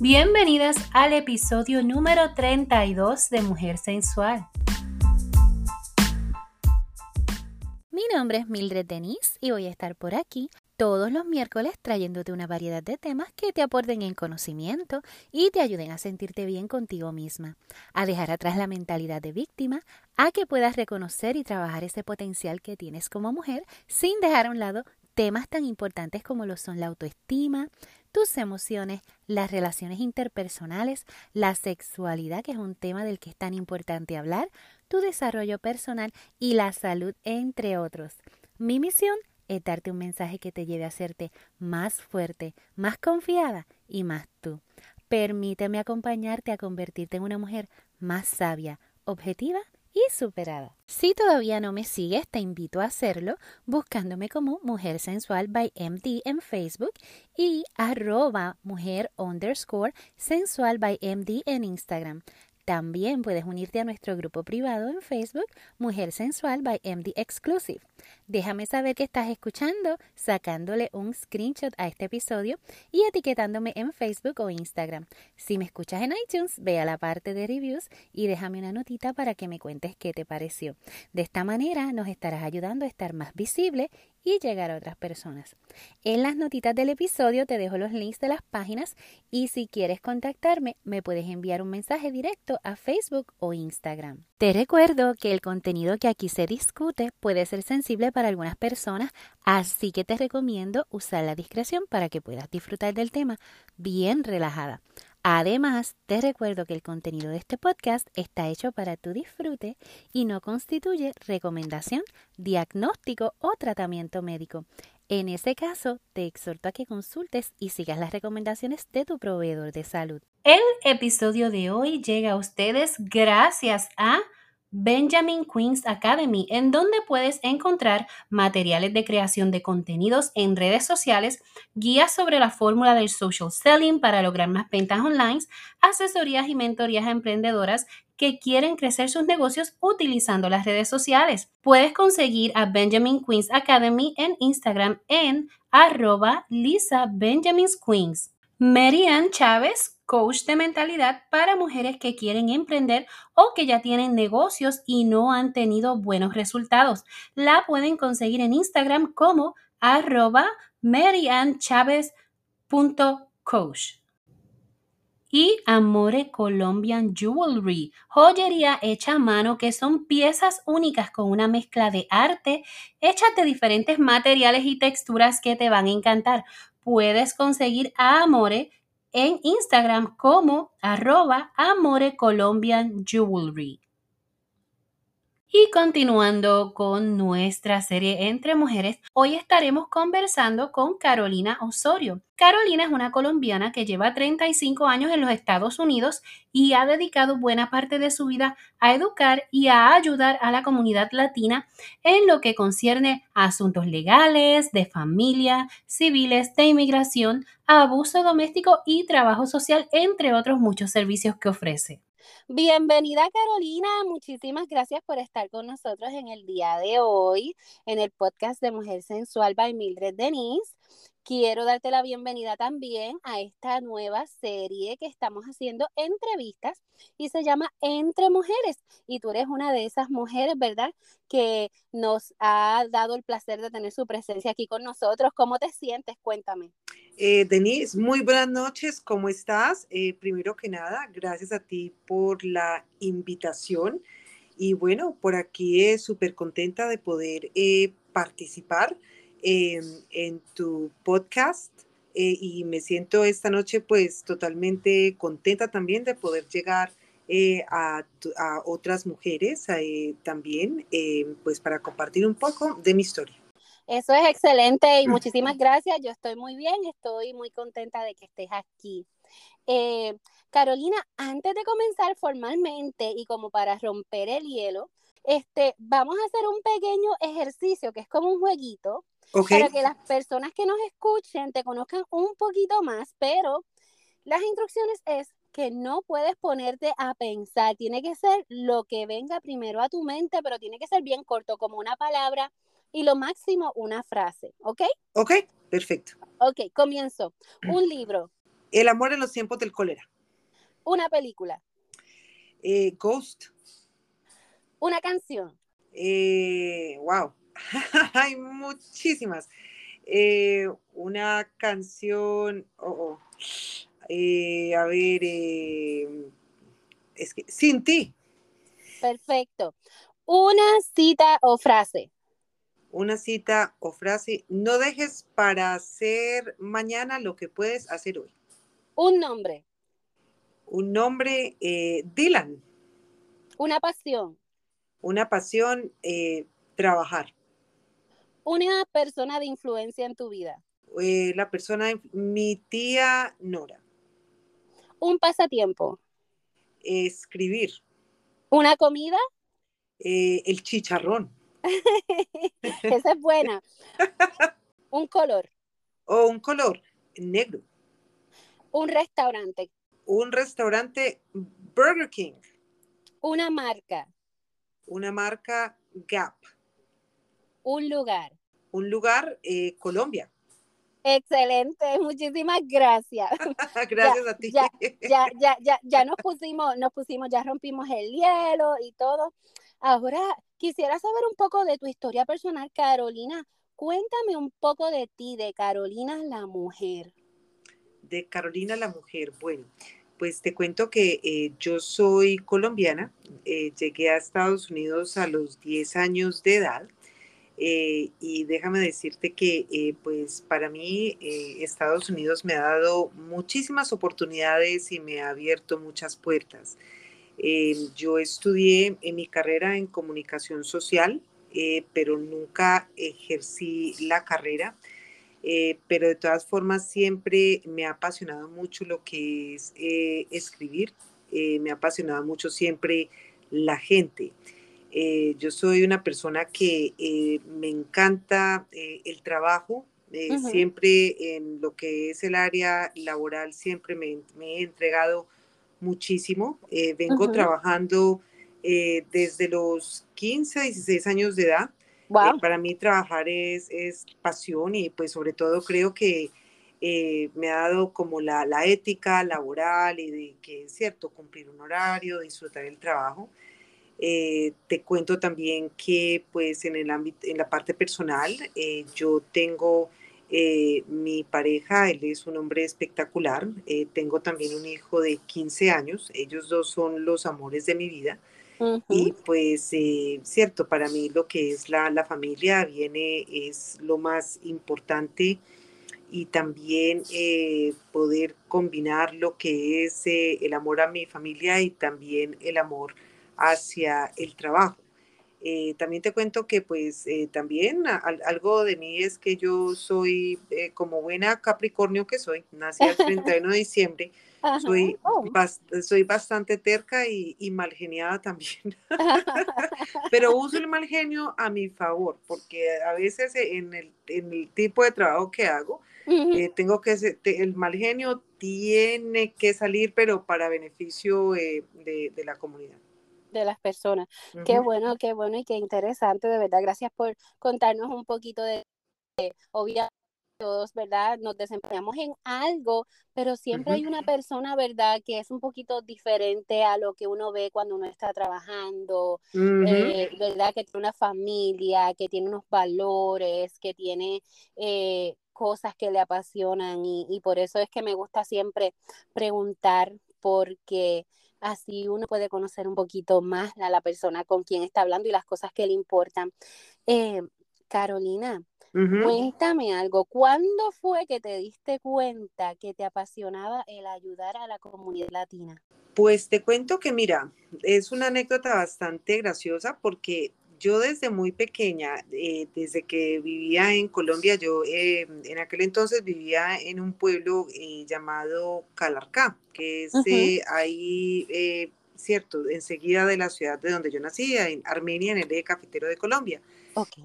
Bienvenidas al episodio número 32 de Mujer Sensual. Mi nombre es Mildred Denise y voy a estar por aquí todos los miércoles trayéndote una variedad de temas que te aporten en conocimiento y te ayuden a sentirte bien contigo misma, a dejar atrás la mentalidad de víctima, a que puedas reconocer y trabajar ese potencial que tienes como mujer sin dejar a un lado temas tan importantes como lo son la autoestima, tus emociones, las relaciones interpersonales, la sexualidad, que es un tema del que es tan importante hablar, tu desarrollo personal y la salud, entre otros. Mi misión es darte un mensaje que te lleve a hacerte más fuerte, más confiada y más tú. Permíteme acompañarte a convertirte en una mujer más sabia, objetiva y superada. Si todavía no me sigues, te invito a hacerlo buscándome como Mujer Sensual by MD en Facebook y arroba mujer underscore sensual by MD en Instagram. También puedes unirte a nuestro grupo privado en Facebook, Mujer Sensual by MD Exclusive. Déjame saber que estás escuchando, sacándole un screenshot a este episodio y etiquetándome en Facebook o Instagram. Si me escuchas en iTunes, ve a la parte de reviews y déjame una notita para que me cuentes qué te pareció. De esta manera nos estarás ayudando a estar más visible y llegar a otras personas. En las notitas del episodio te dejo los links de las páginas y si quieres contactarme me puedes enviar un mensaje directo a Facebook o Instagram. Te recuerdo que el contenido que aquí se discute puede ser sensible para algunas personas, así que te recomiendo usar la discreción para que puedas disfrutar del tema bien relajada. Además, te recuerdo que el contenido de este podcast está hecho para tu disfrute y no constituye recomendación, diagnóstico o tratamiento médico. En ese caso, te exhorto a que consultes y sigas las recomendaciones de tu proveedor de salud. El episodio de hoy llega a ustedes gracias a Benjamin Queen's Academy, en donde puedes encontrar materiales de creación de contenidos en redes sociales, guías sobre la fórmula del social selling para lograr más ventas online, asesorías y mentorías a emprendedoras que quieren crecer sus negocios utilizando las redes sociales. Puedes conseguir a Benjamin Queen's Academy en Instagram en arroba Lisa Benjamin's Queens. Marianne Chávez coach de mentalidad para mujeres que quieren emprender o que ya tienen negocios y no han tenido buenos resultados. La pueden conseguir en Instagram como arroba y Amore Colombian Jewelry, joyería hecha a mano que son piezas únicas con una mezcla de arte hechas de diferentes materiales y texturas que te van a encantar. Puedes conseguir a Amore en Instagram como arroba Amore Colombian Jewelry. Y continuando con nuestra serie Entre Mujeres, hoy estaremos conversando con Carolina Osorio. Carolina es una colombiana que lleva 35 años en los Estados Unidos y ha dedicado buena parte de su vida a educar y a ayudar a la comunidad latina en lo que concierne a asuntos legales, de familia, civiles, de inmigración, abuso doméstico y trabajo social, entre otros muchos servicios que ofrece. Bienvenida Carolina, muchísimas gracias por estar con nosotros en el día de hoy en el podcast de Mujer Sensual by Mildred Denise. Quiero darte la bienvenida también a esta nueva serie que estamos haciendo entrevistas y se llama Entre Mujeres. Y tú eres una de esas mujeres, ¿verdad? Que nos ha dado el placer de tener su presencia aquí con nosotros. ¿Cómo te sientes? Cuéntame. Eh, Denise, muy buenas noches, ¿cómo estás? Eh, primero que nada, gracias a ti por la invitación. Y bueno, por aquí es súper contenta de poder eh, en tu podcast eh, y me siento esta noche pues totalmente contenta también de poder llegar eh, a, otras mujeres eh, también pues para compartir un poco de mi historia. Eso es excelente y muchísimas gracias. Yo estoy muy bien, estoy muy contenta de que estés aquí. Carolina, antes de comenzar formalmente y como para romper el hielo, este, vamos a hacer un pequeño ejercicio que es como un jueguito para que las personas que nos escuchen te conozcan un poquito más, pero las instrucciones es que no puedes ponerte a pensar, tiene que ser lo que venga primero a tu mente, pero tiene que ser bien corto, como una palabra y lo máximo una frase, ¿ok? Ok, perfecto. Ok, comienzo. Un libro. El amor en los tiempos del cólera. Una película. Eh, Ghost. Una canción. Eh, wow. Hay muchísimas. Eh, una canción. Oh, oh. Eh, a ver. es que. Sin ti. Perfecto. Una cita o frase. Una cita o frase. No dejes para hacer mañana lo que puedes hacer hoy. Un nombre. Un nombre. Dylan. Una pasión. Una pasión. eh, trabajar. Una persona de influencia en tu vida. Eh, la persona. Mi tía Nora. Un pasatiempo. Escribir. Una comida. Eh, el chicharrón. Esa es buena. Un color. O un color negro. Un restaurante. Un restaurante Burger King. Una marca. Una marca Gap. Un lugar. Un lugar eh, Colombia. Excelente, muchísimas gracias. Gracias a ti. Ya, ya, ya, ya, ya nos pusimos, nos pusimos, ya rompimos el hielo y todo. Ahora quisiera saber un poco de tu historia personal, Carolina. Cuéntame un poco de ti, de Carolina la mujer. De Carolina la mujer. Bueno, pues te cuento que eh, yo soy colombiana. eh, llegué a Estados Unidos a los 10 años de edad. eh, y déjame decirte que pues para mí Estados Unidos me ha dado muchísimas oportunidades y me ha abierto muchas puertas. Yo estudié en mi carrera en comunicación social, pero nunca ejercí la carrera. Eh, pero de todas formas siempre me ha apasionado mucho lo que es eh, escribir, eh, me ha apasionado mucho siempre la gente. Yo soy una persona que me encanta el trabajo, siempre en lo que es el área laboral, siempre me, me he entregado muchísimo. Vengo trabajando desde los 15, 16 años de edad. Eh, para mí trabajar es, es pasión y pues sobre todo creo que eh, me ha dado como la, la ética laboral y de que es cierto, cumplir un horario, disfrutar el trabajo. Eh, te cuento también que pues en el ámbito, en la parte personal, yo tengo mi pareja, él es un hombre espectacular, tengo también un hijo de 15 años, ellos dos son los amores de mi vida. Y Ujú. pues, eh, cierto, para mí lo que es la, la familia viene, es lo más importante y también eh, poder combinar lo que es eh, el amor a mi familia y también el amor hacia el trabajo. Eh, también te cuento que pues eh, también a- al- algo de mí es que yo soy eh, como buena Capricornio que soy, nací el 31 de diciembre, Ajá. soy, Oh. bas- soy bastante terca y, y mal geniada también, pero uso el mal genio a mi favor, porque a veces en el, en el tipo de trabajo que hago, eh, tengo que, te- el mal genio tiene que salir, pero para beneficio eh, de, de la comunidad. de las personas. Qué bueno, qué bueno y qué interesante, de verdad. Gracias por contarnos un poquito de, obviamente todos, ¿verdad? Nos desempeñamos en algo, pero siempre hay una persona, ¿verdad? Que es un poquito diferente a lo que uno ve cuando uno está trabajando, eh, ¿verdad? Que tiene una familia, que tiene unos valores, que tiene eh, cosas que le apasionan y, y por eso es que me gusta siempre preguntar porque así uno puede conocer un poquito más a la persona con quien está hablando y las cosas que le importan. Eh, Carolina, Cuéntame algo. ¿Cuándo fue que te diste cuenta que te apasionaba el ayudar a la comunidad latina? Pues te cuento que, mira, es una anécdota bastante graciosa porque yo desde muy pequeña, eh, desde que vivía en Colombia, yo eh, en aquel entonces vivía en un pueblo eh, llamado Calarcá, que es Ujú. eh, ahí, eh, cierto, enseguida de la ciudad de donde yo nací, en Armenia, en el eje cafetero de Colombia.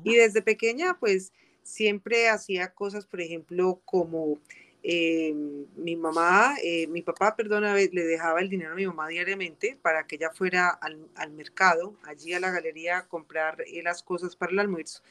Y desde pequeña, pues siempre hacía cosas, por ejemplo, como eh, mi mamá, eh, mi papá, perdona, le dejaba el dinero a mi mamá diariamente para que ella fuera al, al mercado, allí a la galería, a comprar eh, las cosas para el almuerzo.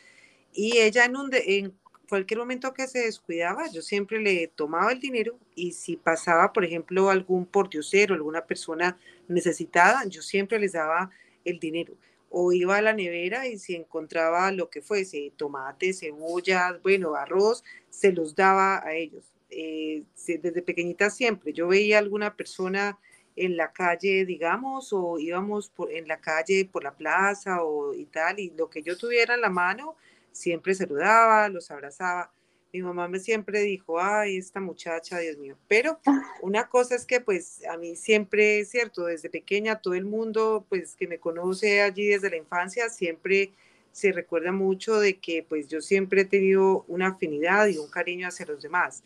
Y ella en un de- en- cualquier momento que se descuidaba, yo siempre le tomaba el dinero y si pasaba, por ejemplo, algún pordiosero, alguna persona necesitada, yo siempre les daba el dinero. O iba a la nevera y si encontraba lo que fuese, tomate, cebollas, bueno, arroz, se los daba a ellos. Eh, desde pequeñita siempre, yo veía alguna persona en la calle, digamos, o íbamos por, en la calle por la plaza o y tal, y lo que yo tuviera en la mano, siempre saludaba, los abrazaba. Mi mamá me siempre dijo, ay, esta muchacha, Dios mío. Pero una cosa es que pues a mí siempre, es cierto, desde pequeña todo el mundo pues que me conoce allí desde la infancia siempre se recuerda mucho de que pues yo siempre he tenido una afinidad y un cariño hacia los demás.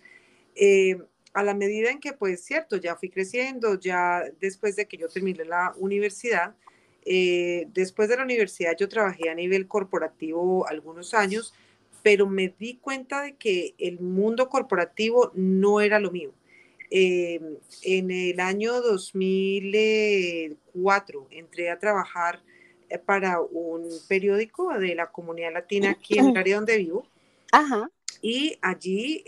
Eh, a la medida en que pues cierto, ya fui creciendo, ya después de que yo terminé la universidad, eh, después de la universidad yo trabajé a nivel corporativo algunos años, pero me di cuenta de que el mundo corporativo no era lo mío. Eh, en el año 2004 entré a trabajar eh, para un periódico de la comunidad latina aquí en el área donde vivo. Ajá. Y allí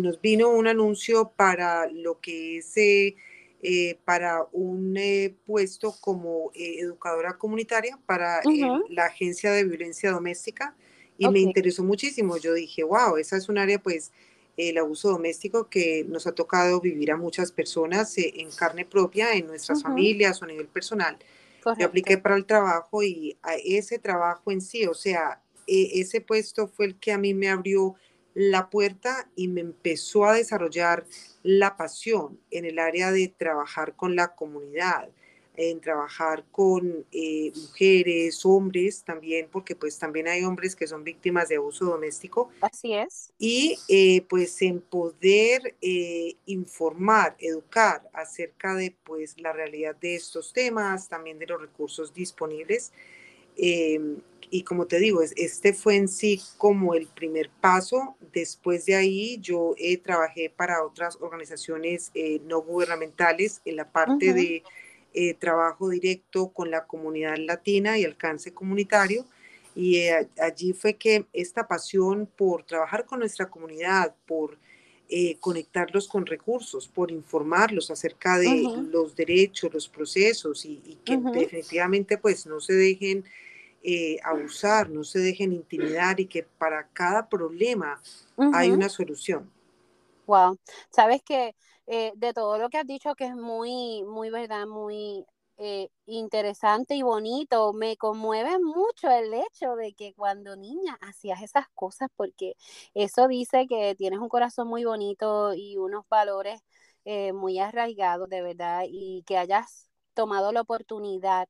nos vino un anuncio para lo que es eh, para un eh, puesto como eh, educadora comunitaria para la Agencia de Violencia Doméstica y me interesó muchísimo. Yo dije, wow, esa es un área, pues, el abuso doméstico que nos ha tocado vivir a muchas personas en carne propia, en nuestras familias o a nivel personal. Yo apliqué para el trabajo y a ese trabajo en sí, o sea, e, ese puesto fue el que a mí me abrió la puerta y me empezó a desarrollar la pasión en el área de trabajar con la comunidad, en trabajar con eh, mujeres, hombres también, porque pues también hay hombres que son víctimas de abuso doméstico. Así es. Y eh, pues en poder eh, informar, educar acerca de pues la realidad de estos temas, también de los recursos disponibles. Em, y como te digo, este fue en sí como el primer paso. Después de ahí yo eh, trabajé para otras organizaciones eh, no gubernamentales en la parte de eh, trabajo directo con la comunidad latina y alcance comunitario. Y allí fue que esta pasión por trabajar con nuestra comunidad, por conectarlos con recursos, por informarlos acerca de los derechos, los procesos y, y que definitivamente pues no se dejen eh, abusar, no se dejen intimidar y que para cada problema hay una solución. Wow, sabes que eh, de todo lo que has dicho que es muy, muy verdad, muy eh, interesante y bonito, me conmueve mucho el hecho de que cuando niña hacías esas cosas, porque eso dice que tienes un corazón muy bonito y unos valores muy arraigados de verdad y que hayas tomado la oportunidad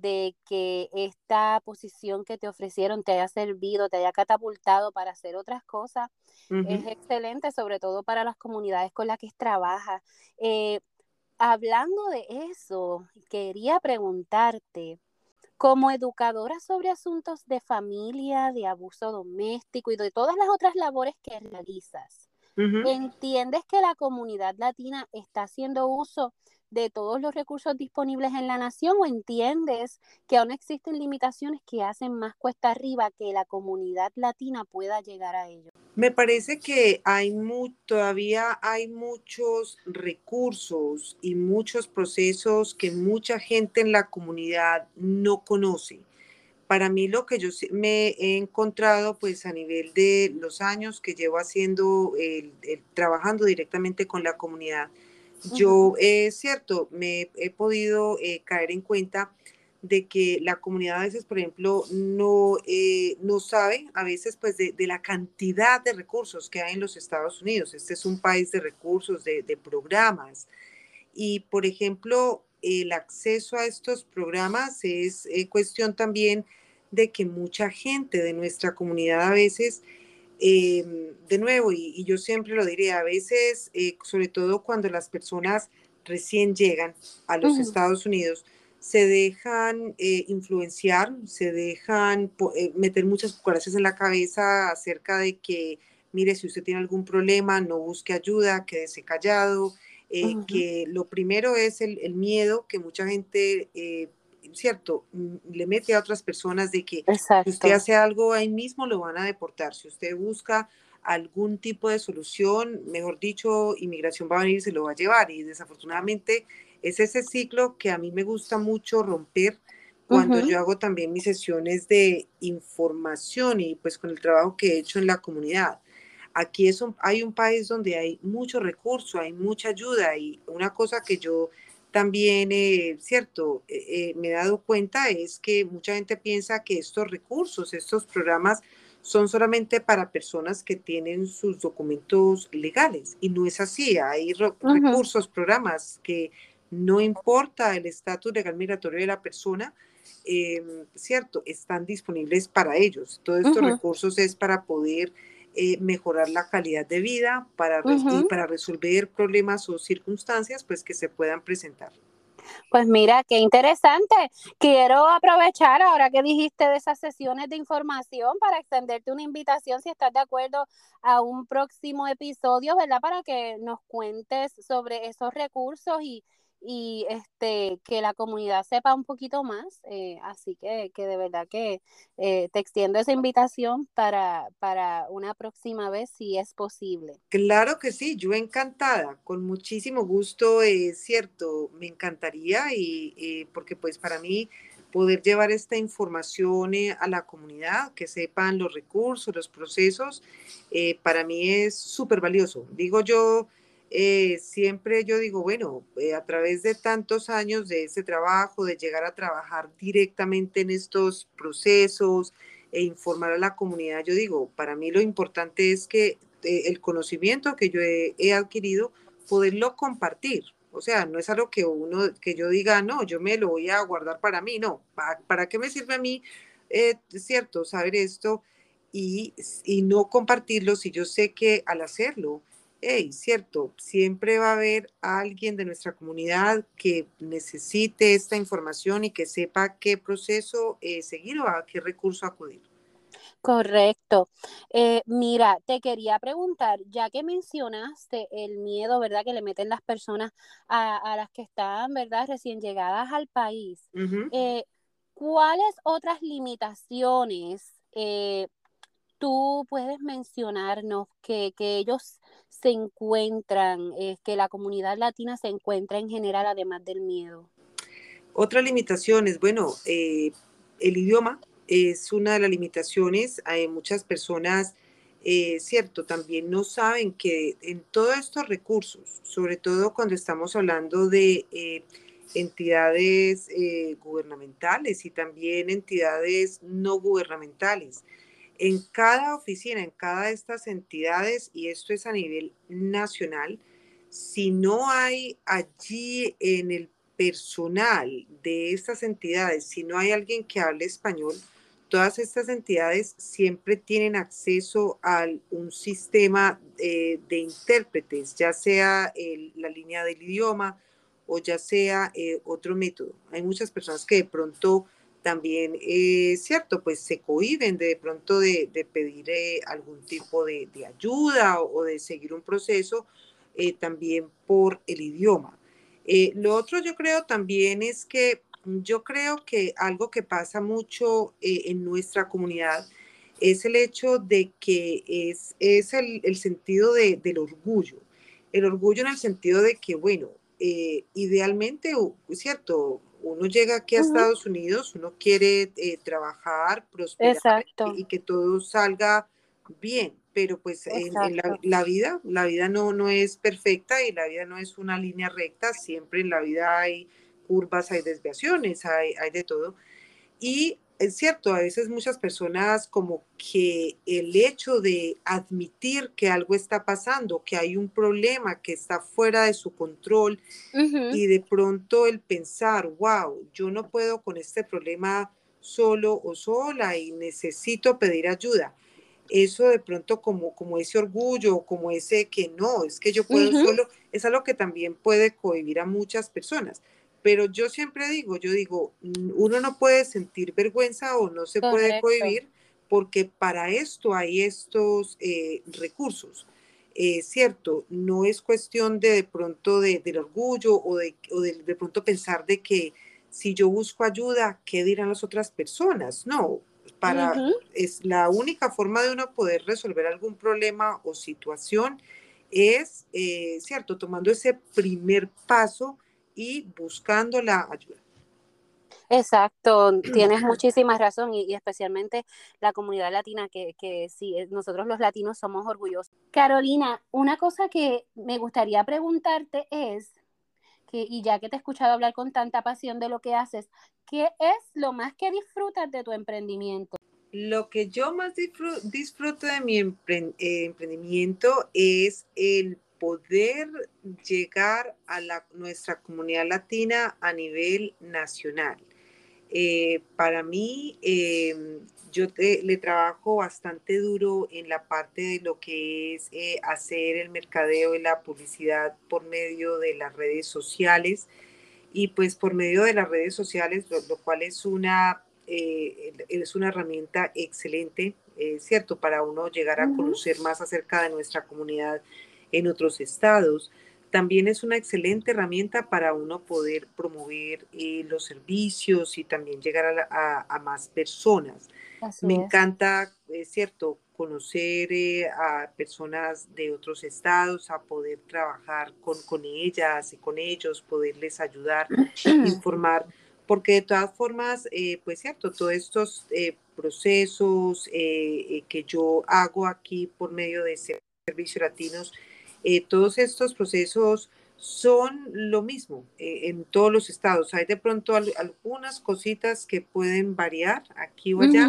de que esta posición que te ofrecieron te haya servido, te haya catapultado para hacer otras cosas, es excelente, sobre todo para las comunidades con las que trabajas. Eh, hablando de eso, quería preguntarte, como educadora sobre asuntos de familia, de abuso doméstico y de todas las otras labores que realizas, ¿entiendes que la comunidad latina está haciendo uso de todos los recursos disponibles en la nación o entiendes que aún existen limitaciones que hacen más cuesta arriba que la comunidad latina pueda llegar a ello? Me parece que hay todavía hay muchos recursos y muchos procesos que mucha gente en la comunidad no conoce. Para mí lo que yo me he encontrado pues a nivel de los años que llevo haciendo, trabajando directamente con la comunidad, yo, es cierto, me he podido eh, caer en cuenta de que la comunidad a veces, por ejemplo, no, eh, no sabe a veces pues de, la cantidad de recursos que hay en los Estados Unidos. Este es un país de recursos, de, de programas. Y, por ejemplo, el acceso a estos programas es eh, cuestión también de que mucha gente de nuestra comunidad a veces Em, de nuevo, y, yo siempre lo diré, a veces, eh, sobre todo cuando las personas recién llegan a los Estados Unidos, se dejan eh, influenciar, se dejan eh, meter muchas cucarachas en la cabeza acerca de que, mire, si usted tiene algún problema, no busque ayuda, quédese callado, que lo primero es el, el, miedo que mucha gente cierto, mm, le mete a otras personas de que si usted hace algo ahí mismo lo van a deportar. Si usted busca algún tipo de solución, mejor dicho, inmigración va a venir y se lo va a llevar. Y desafortunadamente es ese ciclo que a mí me gusta mucho romper cuando yo hago también mis sesiones de información y pues con el trabajo que he hecho en la comunidad. Aquí es hay un país donde hay mucho recurso, hay mucha ayuda y una cosa que yo también, eh, cierto, eh, eh, me he dado cuenta es que mucha gente piensa que estos recursos, estos programas son solamente para personas que tienen sus documentos legales y no es así. Hay recursos, programas que no importa el estatus legal migratorio de la persona, em, cierto, están disponibles para ellos. Todos estos recursos es para poder eh, mejorar la calidad de vida para, y para resolver problemas o circunstancias pues, que se puedan presentar. Pues mira, qué interesante. Quiero aprovechar ahora que dijiste de esas sesiones de información para extenderte una invitación si estás de acuerdo a un próximo episodio, ¿verdad? Para que nos cuentes sobre esos recursos y, y este que la comunidad sepa un poquito más. Eh, así que, que, de verdad que eh, te extiendo esa invitación para, para una próxima vez si es posible. Claro que sí, yo encantada, con muchísimo gusto, es cierto, me encantaría y eh, porque pues para mí poder llevar esta información a la comunidad, que sepan los recursos, los procesos, para mí es súper valioso. Digo yo, eh, siempre yo digo, bueno, eh, a través de tantos años de ese trabajo, de llegar a trabajar directamente en estos procesos e informar a la comunidad, yo digo, para mí lo importante es que eh, el conocimiento que yo he, adquirido, poderlo compartir. O sea, no es algo que uno, que yo diga, no, yo me lo voy a guardar para mí, no, ¿para, qué me sirve a mí, cierto, saber esto y, y no compartirlo si yo sé que al hacerlo, hey, cierto, siempre va a haber alguien de nuestra comunidad que necesite esta información y que sepa qué proceso eh, seguir o a qué recurso acudir. Correcto. Eh, mira, te quería preguntar, ya que mencionaste el miedo, ¿verdad?, que le meten las personas a, las que están, ¿verdad?, recién llegadas al país. Eh, ¿Cuáles otras limitaciones tú puedes mencionarnos que, que ellos se encuentran, eh, que la comunidad latina se encuentra en general, además del miedo? Otra limitación es, bueno, eh, el idioma es una de las limitaciones. Hay muchas personas, eh, cierto, también no saben que en todos estos recursos, sobre todo cuando estamos hablando de entidades gubernamentales y también entidades no gubernamentales, en cada oficina, en cada de estas entidades, y esto es a nivel nacional, si no hay allí en el personal de estas entidades, si no hay alguien que hable español, todas estas entidades siempre tienen acceso a un sistema eh, de intérpretes, ya sea la línea del idioma o ya sea eh, otro método. Hay muchas personas que de pronto también es cierto, pues se cohiben de, pronto de, pedir eh, algún tipo de, ayuda o, de seguir un proceso eh, también por el idioma. Eh, lo otro yo creo también es que yo creo que algo que pasa mucho en nuestra comunidad es el hecho de que es, es el, el sentido del orgullo. El orgullo en el sentido de que, bueno, idealmente, cierto, uno llega aquí a Estados Unidos, uno quiere eh, trabajar, prosperar y, que todo salga bien, pero pues en, la, vida, la vida no, no es perfecta y la vida no es una línea recta, siempre en la vida hay curvas, hay desviaciones, hay, hay de todo. Y es cierto, a veces muchas personas como que el hecho de admitir que algo está pasando, que hay un problema que está fuera de su control y de pronto el pensar, wow, yo no puedo con este problema solo o sola y necesito pedir ayuda. Eso de pronto como, como ese orgullo, como ese que no, es que yo puedo solo, es algo que también puede cohibir a muchas personas. Pero yo siempre digo, yo digo, uno no puede sentir vergüenza o no se puede cohibir porque para esto hay estos eh, recursos. Es cierto, no es cuestión de de pronto de, del orgullo o, de, o de, de, pronto pensar de que si yo busco ayuda, ¿qué dirán las otras personas? No, para, es la única forma de uno poder resolver algún problema o situación es, eh, cierto, tomando ese primer paso y buscando la ayuda. Exacto, tienes muchísima razón y, especialmente la comunidad latina que, que sí, eh, nosotros los latinos somos orgullosos. Carolina, una cosa que me gustaría preguntarte es, que, y ya que te he escuchado hablar con tanta pasión de lo que haces, ¿qué es lo más que disfrutas de tu emprendimiento? Lo que yo más disfruto, de mi eh, emprendimiento es el poder llegar a la, nuestra comunidad latina a nivel nacional. Eh, para mí, em, yo le trabajo bastante duro en la parte de lo que es eh, hacer el mercadeo y la publicidad por medio de las redes sociales y pues por medio de las redes sociales, lo, cual es una, eh, es una herramienta excelente, ¿cierto? Para uno llegar a conocer más acerca de nuestra comunidad en otros estados también es una excelente herramienta para uno poder promover eh, los servicios y también llegar a, más personas. Me encanta, es cierto, conocer eh, a personas de otros estados, a poder trabajar con, con ellas y con ellos, poderles ayudar, informar, porque de todas formas, eh, pues cierto, todos estos procesos que yo hago aquí por medio de Servicios Latinos, eh, todos estos procesos son lo mismo eh, en todos los estados. Hay de pronto algunas cositas que pueden variar aquí o allá,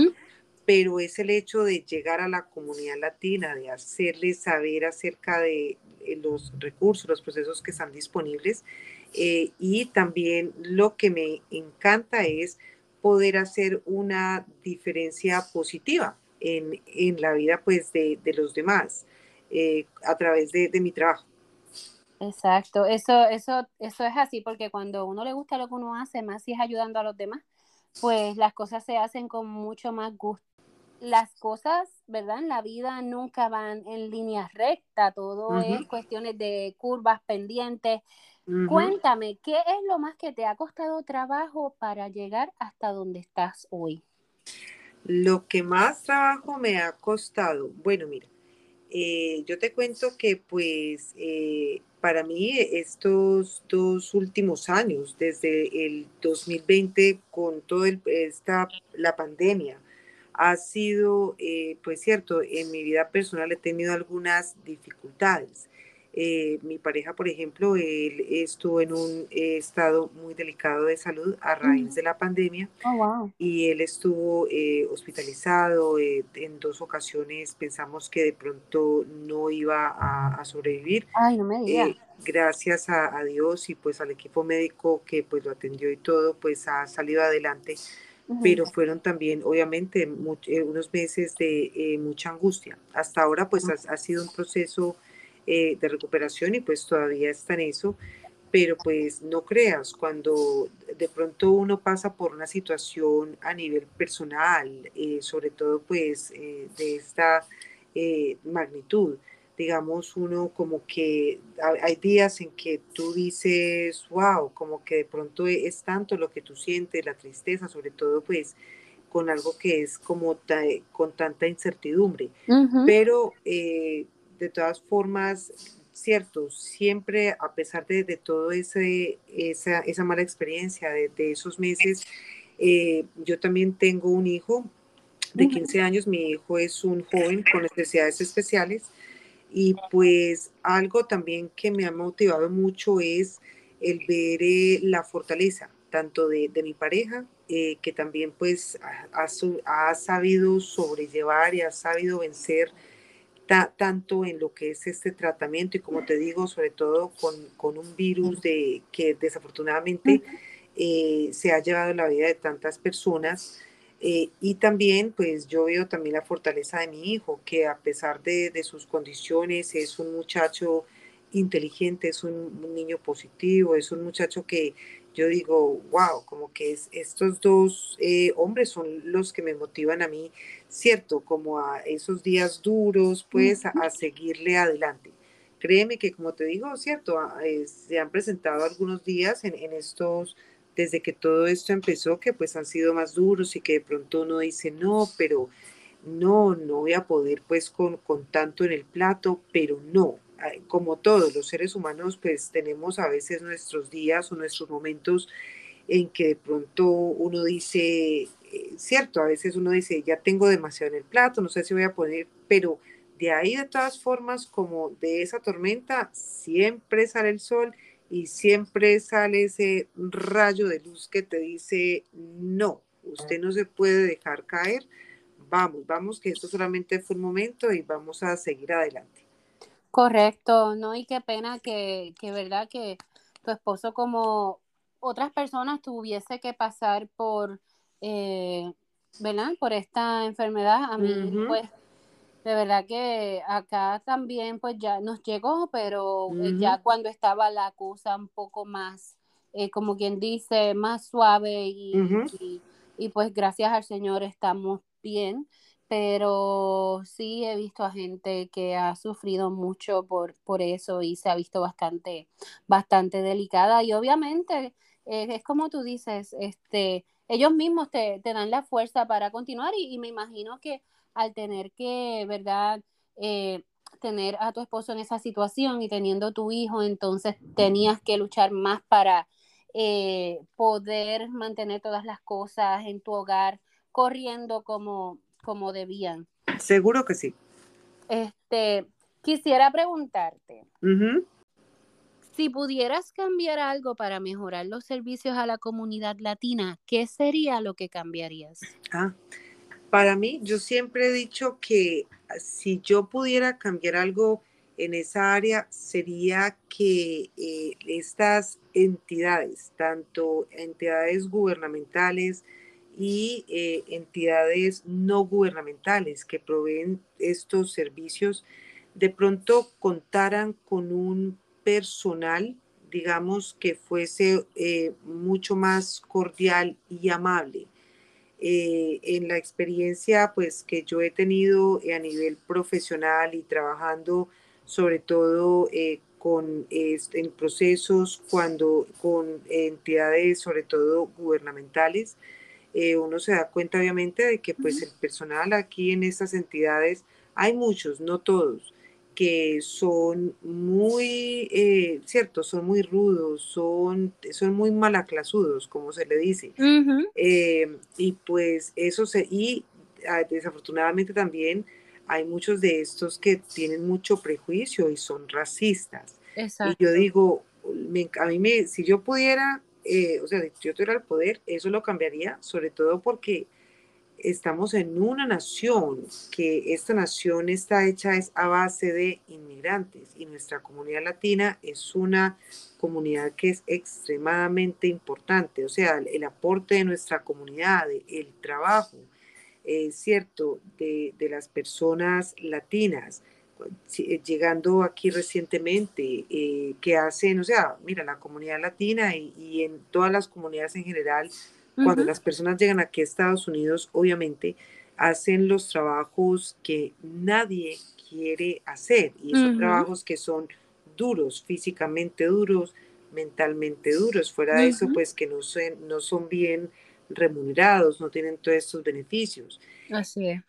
pero es el hecho de llegar a la comunidad latina, de hacerles saber acerca de eh, los recursos, los procesos que están disponibles. y también lo que me encanta es poder hacer una diferencia positiva en, en la vida pues, de, de los demás. Eh, a través de, mi trabajo. Exacto, eso, eso, eso es así, porque cuando uno le gusta lo que uno hace, más si es ayudando a los demás, pues las cosas se hacen con mucho más gusto. Las cosas, ¿verdad? En la vida nunca van en línea recta, todo es cuestiones de curvas pendientes. Cuéntame, ¿qué es lo más que te ha costado trabajo para llegar hasta donde estás hoy? Lo que más trabajo me ha costado, bueno, mira, eh, yo te cuento que pues eh, para mí estos dos últimos años, desde el 2020 con toda la pandemia, ha sido, eh, pues cierto, en mi vida personal he tenido algunas dificultades. Eh, mi pareja, por ejemplo, él estuvo en un estado muy delicado de salud a raíz de la pandemia oh, y él estuvo eh, hospitalizado eh, en dos ocasiones. Pensamos que de pronto no iba a, sobrevivir. Ay, no me digas. gracias a, Dios y pues al equipo médico que pues lo atendió y todo, pues ha salido adelante. Pero fueron también, obviamente, unos meses de mucha angustia. Hasta ahora, pues ha sido un proceso eh, de recuperación y pues todavía está en eso, pero pues no creas, cuando de pronto uno pasa por una situación a nivel personal, eh, sobre todo pues eh, de esta magnitud, digamos, uno como que hay días en que tú dices, wow, como que de pronto es tanto lo que tú sientes, la tristeza, sobre todo pues con algo que es como con tanta incertidumbre, pero de todas formas, cierto, siempre a pesar de, de todo ese, esa, esa, mala experiencia de, de esos meses, eh, yo también tengo un hijo de 15 años, mi hijo es un joven con necesidades especiales y pues algo también que me ha motivado mucho es el ver eh, la fortaleza tanto de, de mi pareja, eh, que también pues ha, ha, sabido sobrellevar y ha sabido vencer tanto en lo que es este tratamiento y como te digo, sobre todo con, con un virus de, que desafortunadamente eh, se ha llevado la vida de tantas personas. Eh, y también, pues yo veo también la fortaleza de mi hijo, que a pesar de, de sus condiciones es un muchacho inteligente, es un, niño positivo, es un muchacho que yo digo, wow, como que es, estos dos eh, hombres son los que me motivan a mí, cierto, como a esos días duros, pues a, seguirle adelante. Créeme que, como te digo, cierto, se han presentado algunos días en, en estos desde que todo esto empezó, que pues han sido más duros y que de pronto uno dice, no, pero no, no voy a poder pues con, con tanto en el plato, pero no, como todos los seres humanos pues tenemos a veces nuestros días o nuestros momentos en que de pronto uno dice, eh, cierto, a veces uno dice, ya tengo demasiado en el plato, no sé si voy a poner, pero de ahí de todas formas, como de esa tormenta, siempre sale el sol y siempre sale ese rayo de luz que te dice, no, usted no se puede dejar caer, vamos, vamos, que esto solamente fue un momento y vamos a seguir adelante. Correcto, ¿no? Y qué pena que, que verdad, que tu esposo como otras personas tuviese que pasar por, eh, ¿verdad? Por esta enfermedad. A mí, pues, de verdad que acá también pues ya nos llegó, pero eh, ya cuando estaba la cosa un poco más, eh, como quien dice, más suave y, y, pues gracias al Señor estamos bien, pero sí he visto a gente que ha sufrido mucho por, por eso y se ha visto bastante, bastante delicada y obviamente eh, es como tú dices, este, ellos mismos te, dan la fuerza para continuar y me imagino que al tener que, ¿verdad? Eh, tener a tu esposo en esa situación y teniendo tu hijo, entonces tenías que luchar más para eh, poder mantener todas las cosas en tu hogar corriendo como, como debían. Seguro que sí. Este, quisiera preguntarte, si pudieras cambiar algo para mejorar los servicios a la comunidad latina, ¿qué sería lo que cambiarías? Ah, para mí, yo siempre he dicho que si yo pudiera cambiar algo en esa área, sería que eh, estas entidades, tanto entidades gubernamentales y eh, entidades no gubernamentales que proveen estos servicios, de pronto contaran con un personal, digamos, que fuese eh, mucho más cordial y amable. Eh, en la experiencia pues que yo he tenido a nivel profesional y trabajando sobre todo con en procesos cuando con entidades sobre todo gubernamentales eh, uno se da cuenta obviamente de que pues el personal aquí en estas entidades hay muchos no todos que son muy, eh, cierto, son muy rudos, son, son muy malaclasudos, como se le dice. Eh, y pues eso se, y ah, desafortunadamente también hay muchos de estos que tienen mucho prejuicio y son racistas. Y yo digo, a mí me, si yo pudiera, eh, o sea, si yo tuviera el poder, eso lo cambiaría, sobre todo porque estamos en una nación que esta nación está hecha es a base de inmigrantes y nuestra comunidad latina es una comunidad que es extremadamente importante, o sea, el, aporte de nuestra comunidad, el trabajo, es cierto, de, las personas latinas, eh, llegando aquí recientemente, eh, que hacen, o sea, mira, la comunidad latina y, y en todas las comunidades en general, cuando las personas llegan aquí a Estados Unidos, obviamente hacen los trabajos que nadie quiere hacer y son trabajos que son duros, físicamente duros, mentalmente duros. Fuera de eso, pues que no son, no son bien remunerados, no tienen todos estos beneficios.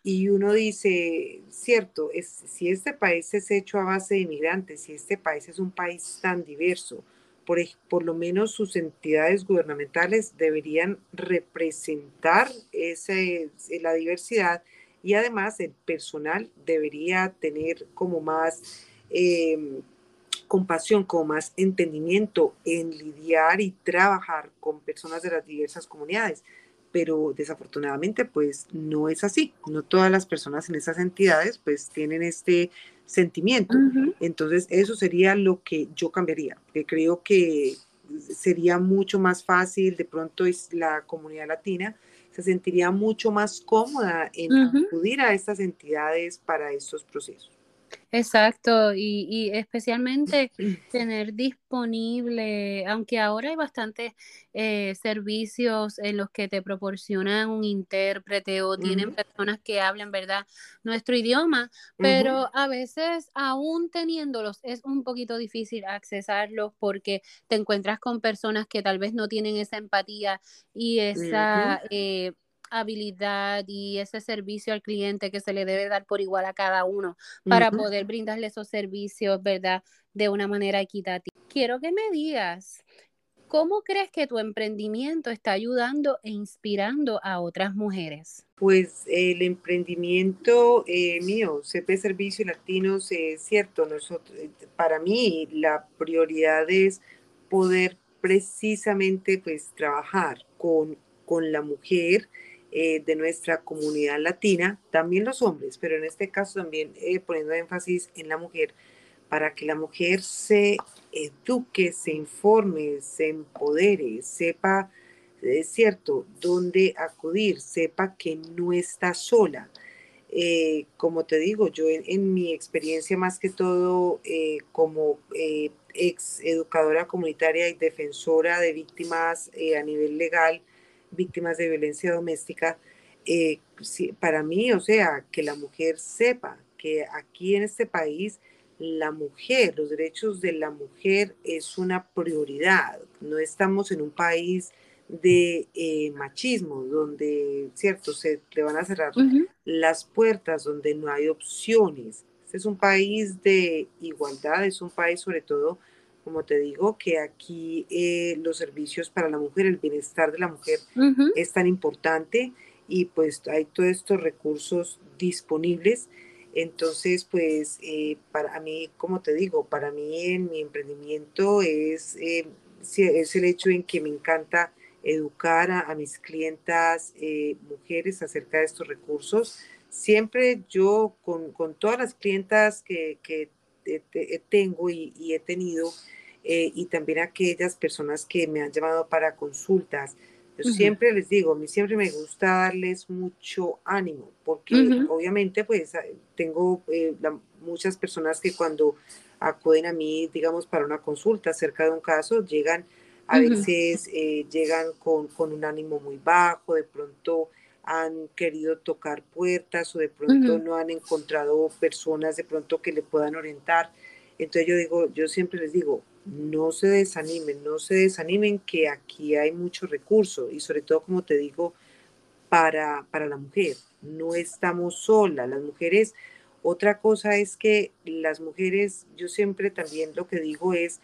Y uno dice, cierto, es, si este país es hecho a base de inmigrantes, si este país es un país tan diverso, por, lo menos sus entidades gubernamentales deberían representar ese, la diversidad y además el personal debería tener como más em, compasión, como más entendimiento en lidiar y trabajar con personas de las diversas comunidades. Pero desafortunadamente pues no es así. No todas las personas en esas entidades pues tienen este sentimiento. Entonces, eso sería lo que yo cambiaría, que creo que sería mucho más fácil, de pronto es la comunidad latina se sentiría mucho más cómoda en acudir a estas entidades para estos procesos. Exacto, y, especialmente tener disponible, aunque ahora hay bastantes eh, servicios en los que te proporcionan un intérprete o tienen personas que hablen, ¿verdad?, nuestro idioma, pero a veces aún teniéndolos es un poquito difícil accesarlos porque te encuentras con personas que tal vez no tienen esa empatía y esa habilidad y ese servicio al cliente que se le debe dar por igual a cada uno para poder brindarle esos servicios, ¿verdad? De una manera equitativa. Quiero que me digas, ¿cómo crees que tu emprendimiento está ayudando e inspirando a otras mujeres? Pues el emprendimiento eh, mío, CP Servicio Latinos, es cierto, nosotros, eh, para mí la prioridad es poder precisamente pues trabajar con, con la mujer, eh, de nuestra comunidad latina, también los hombres, pero en este caso también eh, poniendo énfasis en la mujer, para que la mujer se eduque, se informe, se empodere, sepa, es cierto, dónde acudir, sepa que no está sola. Eh, como te digo, yo en, mi experiencia más que todo como ex educadora comunitaria y defensora de víctimas a nivel legal, víctimas de violencia doméstica, eh, para mí, o sea, que la mujer sepa que aquí en este país la mujer, los derechos de la mujer es una prioridad. No estamos en un país de eh, machismo, donde, cierto, se le van a cerrar las puertas, donde no hay opciones. Este es un país de igualdad, es un país sobre todo como te digo, que aquí eh, los servicios para la mujer, el bienestar de la mujer es tan importante y pues hay todos estos recursos disponibles. Entonces, pues eh, para mí, como te digo, para mí en mi emprendimiento es, eh, es el hecho en que me encanta educar a, mis clientas mujeres acerca de estos recursos. Siempre yo con, con todas las clientas que, que tengo y, y, he tenido, eh, y también aquellas personas que me han llamado para consultas. Yo siempre les digo, a mí siempre me gusta darles mucho ánimo, porque obviamente pues tengo eh, muchas personas que cuando acuden a mí, digamos, para una consulta acerca de un caso, llegan, a veces eh, llegan con, con, un ánimo muy bajo, de pronto han querido tocar puertas o de pronto no han encontrado personas de pronto que le puedan orientar. Entonces yo digo, yo siempre les digo, no se desanimen, no se desanimen que aquí hay mucho recurso y sobre todo, como te digo, para, para la mujer. No estamos solas, las mujeres. Otra cosa es que las mujeres, yo siempre también lo que digo es,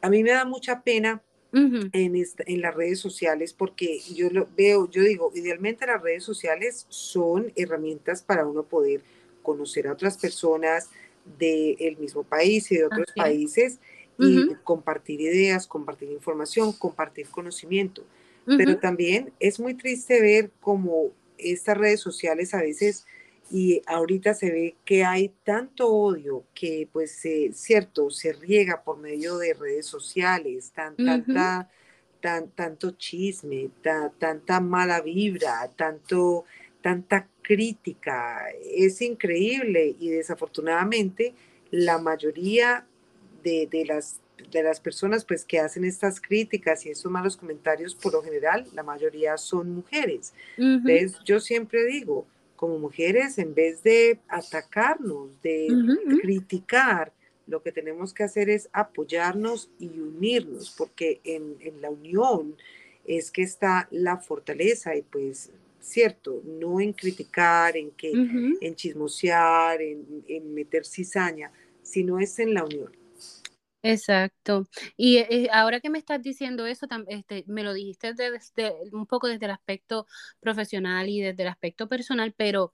a mí me da mucha pena en, en las redes sociales porque yo lo veo, yo digo, idealmente las redes sociales son herramientas para uno poder conocer a otras personas, del mismo país y de otros países y compartir ideas, compartir información, compartir conocimiento. Pero también es muy triste ver cómo estas redes sociales a veces y ahorita se ve que hay tanto odio que pues cierto se riega por medio de redes sociales tan tanta tan tanto chisme tanta mala vibra tanto tanta crítica. Es increíble y desafortunadamente la mayoría de, las, de las personas pues, que hacen estas críticas y esos malos comentarios, por lo general, la mayoría son mujeres. Entonces, yo siempre digo, como mujeres, en vez de atacarnos, de criticar, lo que tenemos que hacer es apoyarnos y unirnos, porque en, en la unión es que está la fortaleza y pues ¿cierto? No en criticar, en, que, en chismosear, en, meter cizaña, sino es en la unión. Exacto. Y eh, ahora que me estás diciendo eso, este, me lo dijiste desde, un poco desde el aspecto profesional y desde el aspecto personal, pero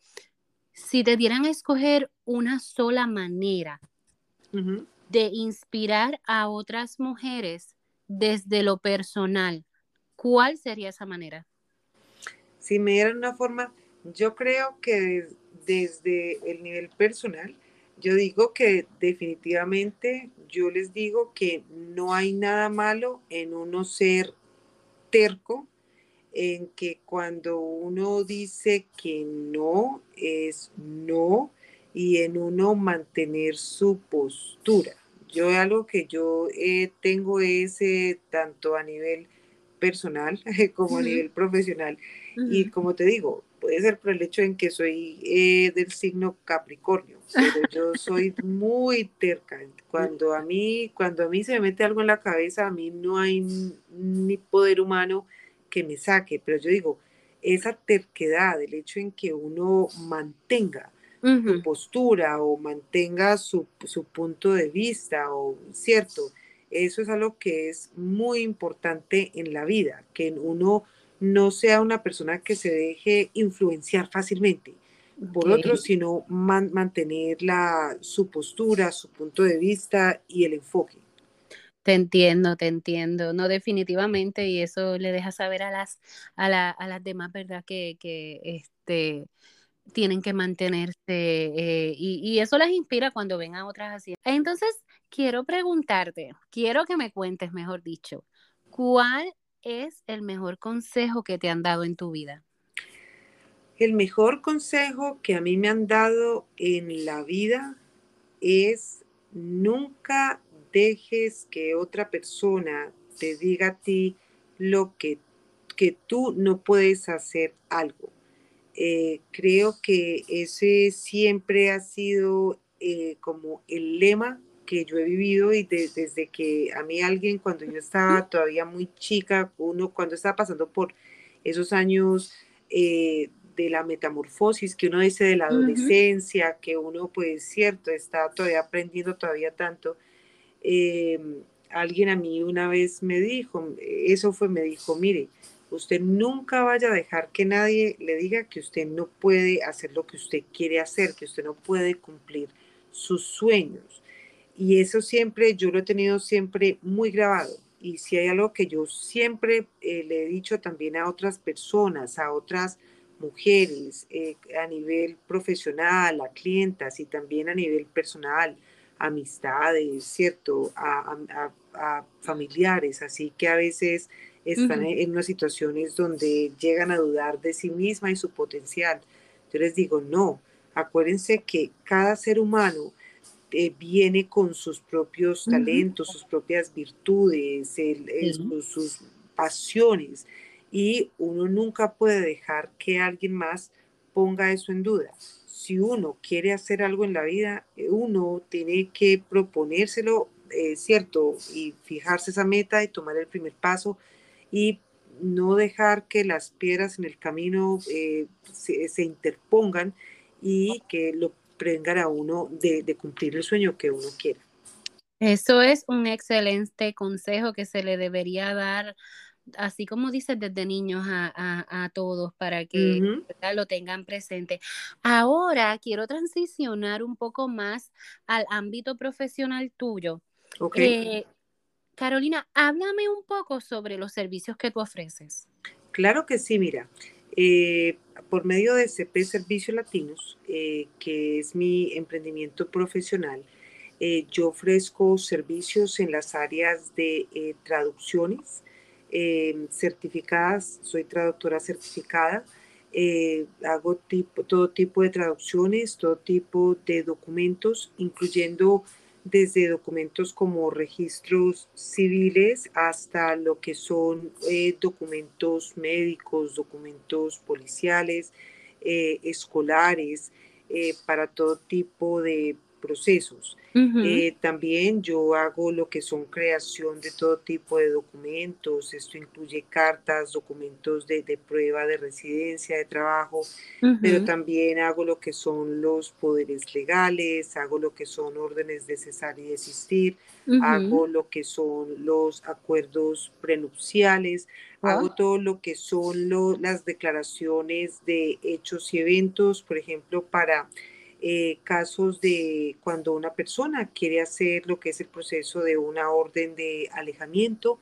si te dieran a escoger una sola manera de inspirar a otras mujeres desde lo personal, ¿cuál sería esa manera? Si me dieran una forma, yo creo que desde el nivel personal, yo digo que definitivamente yo les digo que no hay nada malo en uno ser terco, en que cuando uno dice que no es no y en uno mantener su postura. Yo algo que yo eh, tengo es tanto a nivel personal como a nivel profesional. Y como te digo, puede ser por el hecho en que soy eh, del signo Capricornio, pero yo soy muy terca. Cuando a mí, cuando a mí se me mete algo en la cabeza, a mí no hay ni poder humano que me saque. Pero yo digo, esa terquedad, el hecho en que uno mantenga su postura o mantenga su, su, punto de vista, o cierto, eso es algo que es muy importante en la vida, que uno no sea una persona que se deje influenciar fácilmente por otros, sino mantener la, su postura, su punto de vista y el enfoque. Te entiendo, te entiendo. No, definitivamente, y eso le deja saber a las, a, la, a las demás, ¿verdad? Que, que este, tienen que mantenerse eh, y, y, eso las inspira cuando ven a otras así. Entonces, quiero preguntarte, quiero que me cuentes, mejor dicho, ¿cuál es el mejor consejo que te han dado en tu vida? El mejor consejo que a mí me han dado en la vida es nunca dejes que otra persona te diga a ti lo que, que tú no puedes hacer algo. Eh, creo que ese siempre ha sido eh, como el lema que yo he vivido y desde que a mí alguien cuando yo estaba todavía muy chica, uno cuando estaba pasando por esos años eh, de la metamorfosis que uno dice de la adolescencia, que uno pues cierto, está todavía aprendiendo todavía tanto, alguien a mí una vez me dijo, eso fue, me dijo, mire, Usted nunca vaya a dejar que nadie le diga que usted no puede hacer lo que usted quiere hacer, que usted no puede cumplir sus sueños. Y eso siempre, yo lo he tenido siempre muy grabado. Y si hay algo que yo siempre eh, le he dicho también a otras personas, a otras mujeres, eh, a nivel profesional, a clientas y también a nivel personal, amistades, ¿cierto? a, a familiares. Así que a veces están en unas situaciones donde llegan a dudar de sí misma y su potencial. Yo les digo, no, acuérdense que cada ser humano eh, viene con sus propios talentos, sus propias virtudes, sus, pasiones, y uno nunca puede dejar que alguien más ponga eso en duda. Si uno quiere hacer algo en la vida, eh, uno tiene que proponérselo, eh, ¿cierto? Y fijarse esa meta y tomar el primer paso y no dejar que las piedras en el camino eh, se, interpongan y que lo prevengan a uno de, cumplir el sueño que uno quiera. Eso es un excelente consejo que se le debería dar, así como dices, desde niños a, todos para que lo tengan presente. Ahora quiero transicionar un poco más al ámbito profesional tuyo. Okay. Eh, Carolina, háblame un poco sobre los servicios que tú ofreces. Claro que sí, mira. Eh, por medio de CP Servicios Latinos, eh, que es mi emprendimiento profesional, eh, yo ofrezco servicios en las áreas de traducciones certificadas, soy traductora certificada, hago todo tipo de traducciones, todo tipo de documentos, incluyendo desde documentos como registros civiles hasta lo que son eh, documentos médicos, documentos policiales, eh, escolares, eh, para todo tipo de procesos. Eh, también yo hago lo que son creación de todo tipo de documentos, esto incluye cartas, documentos de, prueba de residencia, de trabajo, pero también hago lo que son los poderes legales, hago lo que son órdenes de cesar y desistir, hago lo que son los acuerdos prenupciales, hago todo lo que son las declaraciones de hechos y eventos, por ejemplo, para eh, casos de cuando una persona quiere hacer lo que es el proceso de una orden de alejamiento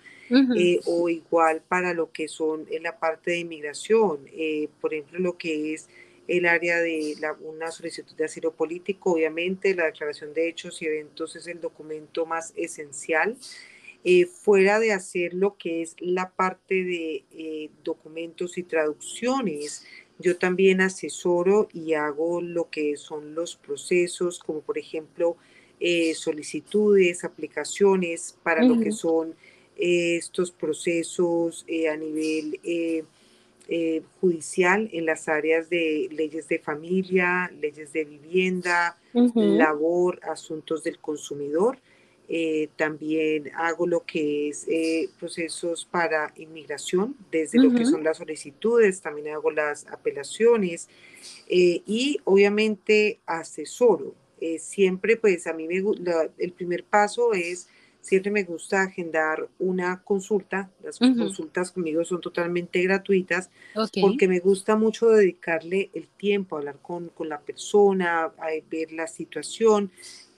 eh, o igual para lo que son en la parte de inmigración, eh, por ejemplo, lo que es el área de la, una solicitud de asilo político, obviamente la declaración de hechos y eventos es el documento más esencial. fuera de hacer lo que es la parte de documentos y traducciones, Yo también asesoro y hago lo que son los procesos, como por ejemplo eh, solicitudes, aplicaciones para lo que son eh, estos procesos eh, a nivel judicial en las áreas de leyes de familia, leyes de vivienda, labor, asuntos del consumidor. También hago lo que es procesos para inmigración, desde lo que son las solicitudes, también hago las apelaciones y obviamente asesoro eh, siempre pues a mí me, el primer paso es, siempre me gusta agendar una consulta, las consultas conmigo son totalmente gratuitas, porque me gusta mucho dedicarle el tiempo a hablar con, con la persona, a ver la situación,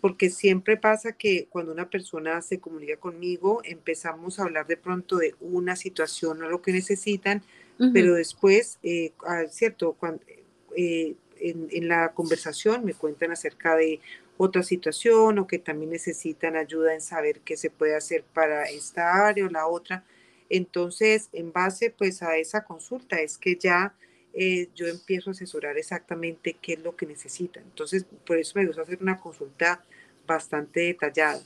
porque siempre pasa que cuando una persona se comunica conmigo, empezamos a hablar de pronto de una situación o lo que necesitan, pero después, eh, ah, cierto, cuando, eh, en, la conversación me cuentan acerca de otra situación o que también necesitan ayuda en saber qué se puede hacer para esta área o la otra. Entonces, en base pues a esa consulta es que ya eh, yo empiezo a asesorar exactamente qué es lo que necesitan. Entonces, por eso me gusta hacer una consulta bastante detallada.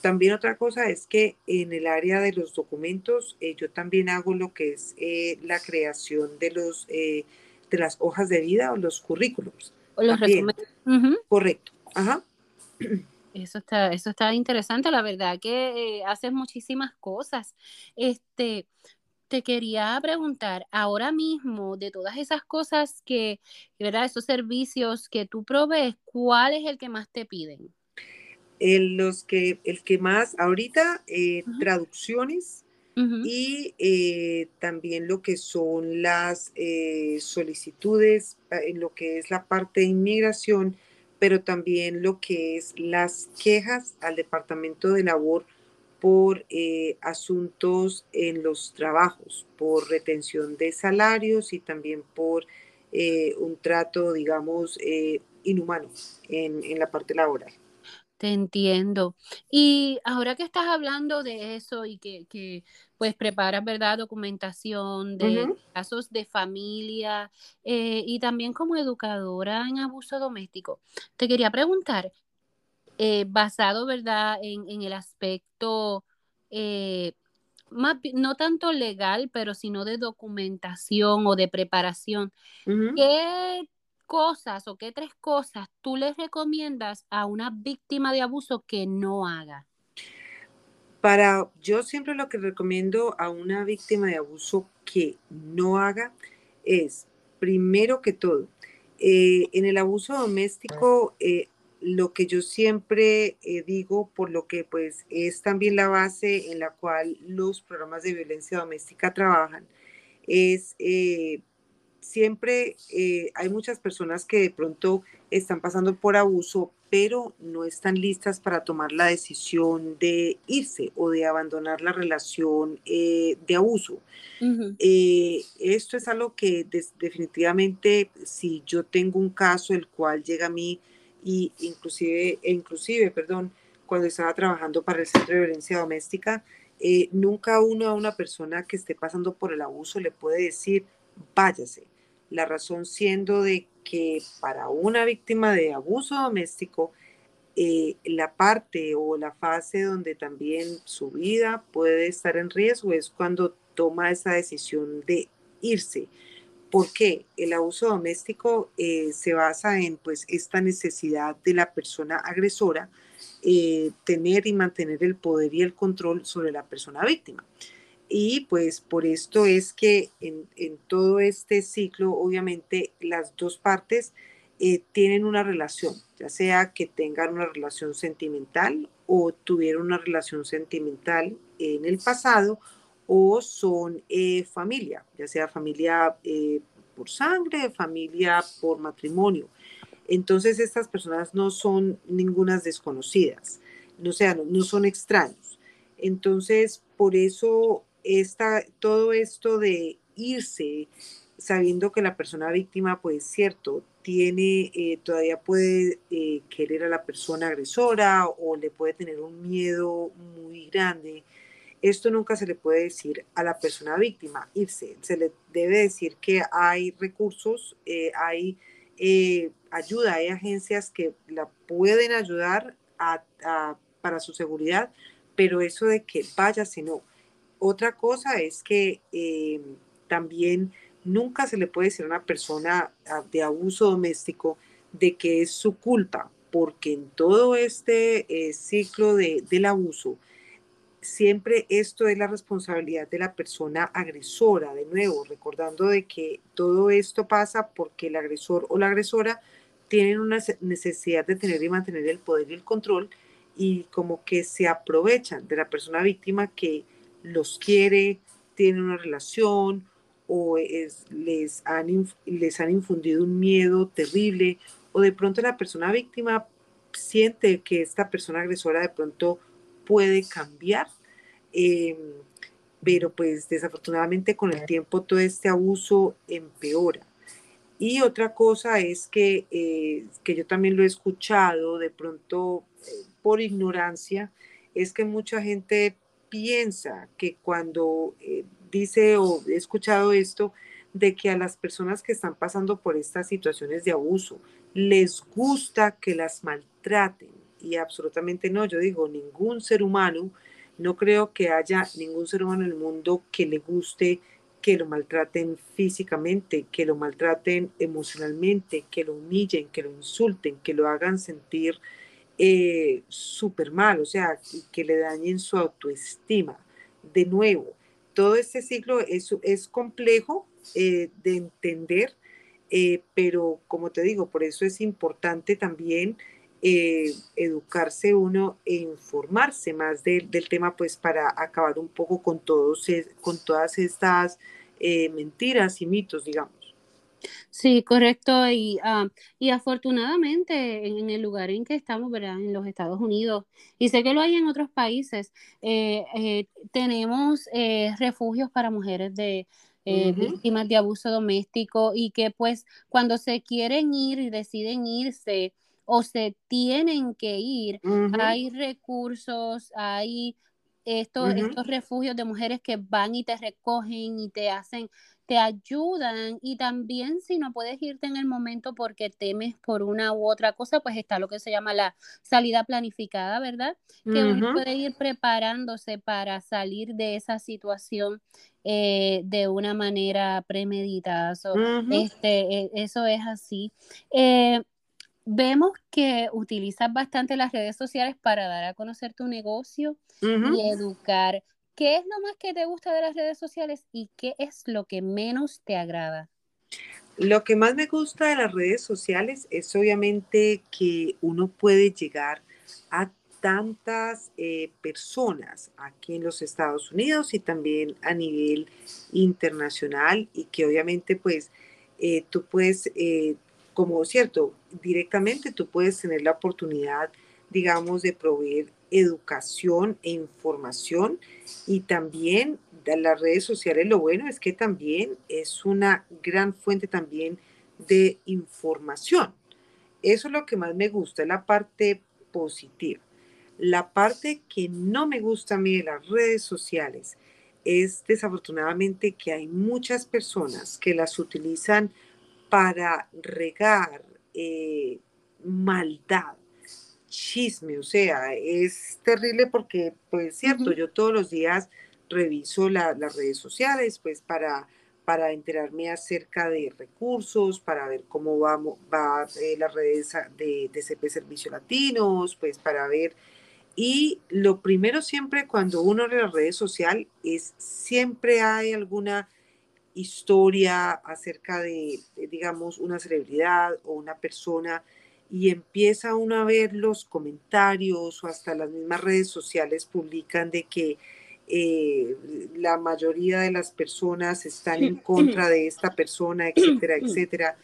También otra cosa es que en el área de los documentos, eh, yo también hago lo que es eh, la creación de los de las hojas de vida o los currículums. O los resúmenes. Correcto. Ajá. Eso está, eso está interesante, la verdad que eh, haces muchísimas cosas. Este, te quería preguntar, ahora mismo, de todas esas cosas que, ¿verdad? Esos servicios que tú provees, ¿cuál es el que más te piden? El, los que, el que más, ahorita, eh, traducciones, y eh, también lo que son las eh, solicitudes en lo que es la parte de inmigración, pero también lo que es las quejas al Departamento de Labor por eh, asuntos en los trabajos, por retención de salarios y también por un trato, digamos, inhumano en, en la parte laboral. Te entiendo. Y ahora que estás hablando de eso y que, que pues preparas, ¿verdad? Documentación de casos de familia eh, y también como educadora en abuso doméstico, te quería preguntar, eh, basado, ¿verdad? En, en el aspecto, eh, más, no tanto legal, pero sino de documentación o de preparación, ¿qué cosas o qué tres cosas tú les recomiendas a una víctima de abuso que no haga? Para, yo siempre lo que recomiendo a una víctima de abuso que no haga es, primero que todo, eh, en el abuso doméstico, eh, lo que yo siempre eh, digo, por lo que pues es también la base en la cual los programas de violencia doméstica trabajan, es siempre eh, hay muchas personas que de pronto están pasando por abuso, pero no están listas para tomar la decisión de irse o de abandonar la relación eh, de abuso. Eh, esto es algo que definitivamente, si yo tengo un caso el cual llega a mí, y inclusive, e inclusive, perdón, cuando estaba trabajando para el Centro de Violencia Doméstica, nunca uno a una persona que esté pasando por el abuso le puede decir, váyase la razón siendo de que para una víctima de abuso doméstico, eh, la parte o la fase donde también su vida puede estar en riesgo es cuando toma esa decisión de irse. ¿Por qué? El abuso doméstico eh, se basa en pues esta necesidad de la persona agresora eh, tener y mantener el poder y el control sobre la persona víctima. Y pues por esto es que en, todo este ciclo, obviamente, las dos partes eh, tienen una relación, ya sea que tengan una relación sentimental o tuvieron una relación sentimental en el pasado o son eh, familia, ya sea familia eh, por sangre, familia por matrimonio. Entonces estas personas no son ningunas desconocidas, no, sea, no son extraños. Entonces, por eso esta, todo esto de irse sabiendo que la persona víctima, pues cierto, tiene, eh, todavía puede eh, querer a la persona agresora o le puede tener un miedo muy grande. esto nunca se le puede decir a la persona víctima, irse. Se le debe decir que hay recursos, eh, hay ayuda, hay agencias que la pueden ayudar para su seguridad, pero eso de que vaya, no. Otra cosa es que eh, también nunca se le puede decir a una persona ah, de abuso doméstico de que es su culpa, porque en todo este ciclo de, del abuso, siempre esto es la responsabilidad de la persona agresora, de nuevo, recordando de que todo esto pasa porque el agresor o la agresora tienen una necesidad de tener y mantener el poder y el control y como que se aprovechan de la persona víctima que los quiere, tiene una relación o les, han, les han infundido un miedo terrible o de pronto la persona víctima siente que esta persona agresora de pronto puede cambiar, em, pero pues desafortunadamente con el tiempo todo este abuso empeora. Y otra cosa es que, eh, que yo también lo he escuchado de pronto eh, por ignorancia, es que mucha gente piensa que cuando eh, dice o he escuchado esto, de que a las personas que están pasando por estas situaciones de abuso les gusta que las maltraten y absolutamente no. Yo digo, ningún ser humano, no creo que haya ningún ser humano en el mundo que le guste que lo maltraten físicamente, que lo maltraten emocionalmente, que lo humillen, que lo insulten, que lo hagan sentir eh, súper mal, o sea, que le dañen su autoestima. De nuevo, todo este ciclo es, es complejo eh, de entender, eh, pero como te digo, por eso es importante también eh, educarse uno e informarse más del tema, pues para acabar un poco con, todos, con todas estas mentiras y mitos, digamos. Sí, correcto. Y, ah, y afortunadamente en, el lugar en que estamos, ¿verdad? En los Estados Unidos, y sé que lo hay en otros países, eh, tenemos refugios para mujeres de víctimas de abuso doméstico y que pues cuando se quieren ir y deciden irse, o se tienen que ir. Hay recursos, hay estos, estos refugios de mujeres que van y te recogen y te hacen, te ayudan y también si no puedes irte en el momento porque temes por una u otra cosa, pues está lo que se llama la salida planificada, ¿verdad? Que uno puede ir preparándose para salir de esa situación eh, de una manera premeditada. este, e, eso es así. Eh, vemos que utilizas bastante las redes sociales para dar a conocer tu negocio y educar. ¿Qué es lo más que te gusta de las redes sociales y qué es lo que menos te agrada? Lo que más me gusta de las redes sociales es obviamente que uno puede llegar a tantas eh, personas aquí en los Estados Unidos y también a nivel internacional y que obviamente pues eh, tú puedes eh, como cierto, directamente tú puedes tener la oportunidad, digamos, de proveer educación e información y también de las redes sociales lo bueno es que también es una gran fuente también de información. Eso es lo que más me gusta, la parte positiva. La parte que no me gusta a mí de las redes sociales es desafortunadamente que hay muchas personas que las utilizan para regar eh, maldad, chisme, o sea, es terrible porque, pues, cierto, yo todos los días reviso las redes sociales, pues, para, para enterarme acerca de recursos, para ver cómo va, va eh, las redes de, de CP Servicio Latinos, pues, para ver. Y lo primero siempre cuando uno ve las redes sociales es siempre hay alguna historia acerca de, digamos, una celebridad o una persona y empieza uno a ver los comentarios o hasta las mismas redes sociales publican de que eh, la mayoría de las personas están en contra de esta persona, etcétera, etcétera.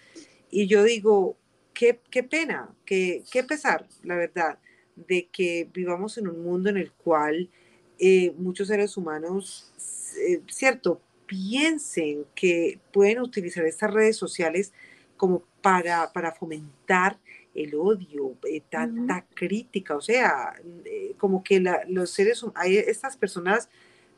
Y yo digo, qué, qué pena, qué, qué pesar, la verdad, de que vivamos en un mundo en el cual eh, muchos seres humanos, eh, cierto, piensen que pueden utilizar estas redes sociales como para, para fomentar el odio, eh, tanta crítica, o sea, eh, como que los seres, hay estas personas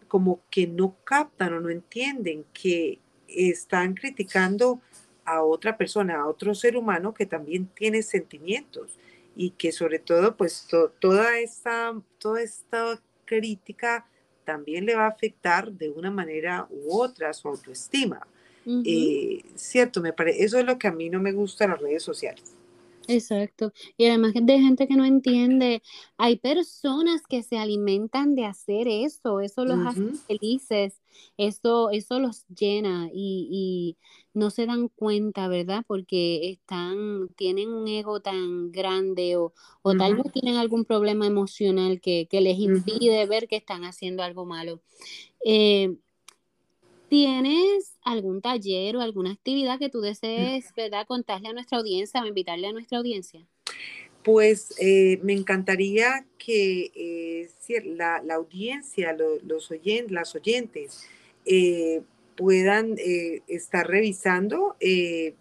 como que no captan o no entienden que están criticando a otra persona, a otro ser humano que también tiene sentimientos y que sobre todo pues toda esta toda esta crítica también le va a afectar de una manera u otra su autoestima. Eh, cierto, me parece, eso es lo que a mí no me gusta en las redes sociales. Exacto. Y además de gente que no entiende, hay personas que se alimentan de hacer eso, eso los hace felices, eso, eso los llena y, y, no se dan cuenta, ¿verdad? Porque están, tienen un ego tan grande o, o tal vez tienen algún problema emocional que, que les impide ver que están haciendo algo malo. Eh, ¿Tienes algún taller o alguna actividad que tú desees, verdad, contarle a nuestra audiencia o invitarle a nuestra audiencia? Pues eh, me encantaría que eh, la, audiencia, los oyentes, las oyentes, eh, puedan estar revisando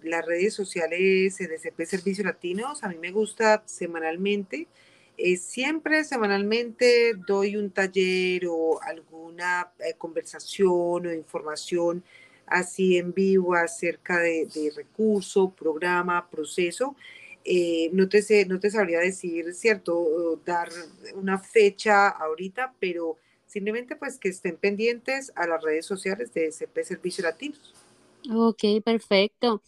las redes sociales de CP Servicios Latinos. A mí me gusta semanalmente siempre semanalmente doy un taller o alguna conversación o información así en vivo acerca de, recurso, programa, proceso. Eh, no, te sé, no te sabría decir, cierto, dar una fecha ahorita, pero simplemente pues que estén pendientes a las redes sociales de SP Servicios Latinos. Ok, perfecto.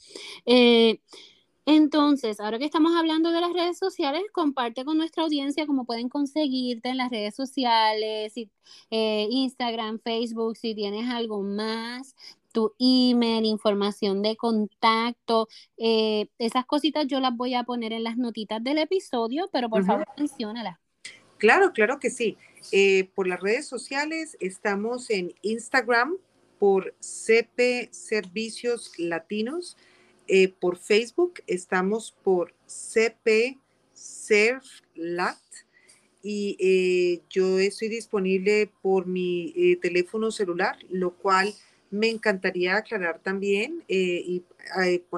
Entonces, ahora que estamos hablando de las redes sociales, comparte con nuestra audiencia cómo pueden conseguirte en las redes sociales, eh, Instagram, Facebook, si tienes algo más, tu email, información de contacto, eh, esas cositas yo las voy a poner en las notitas del episodio, pero por favor menciónalas. Claro, claro que sí. Eh, por las redes sociales estamos en Instagram por CP Servicios Latinos. Eh, por Facebook estamos por CP Lat y eh, yo estoy disponible por mi teléfono celular, lo cual me encantaría aclarar también y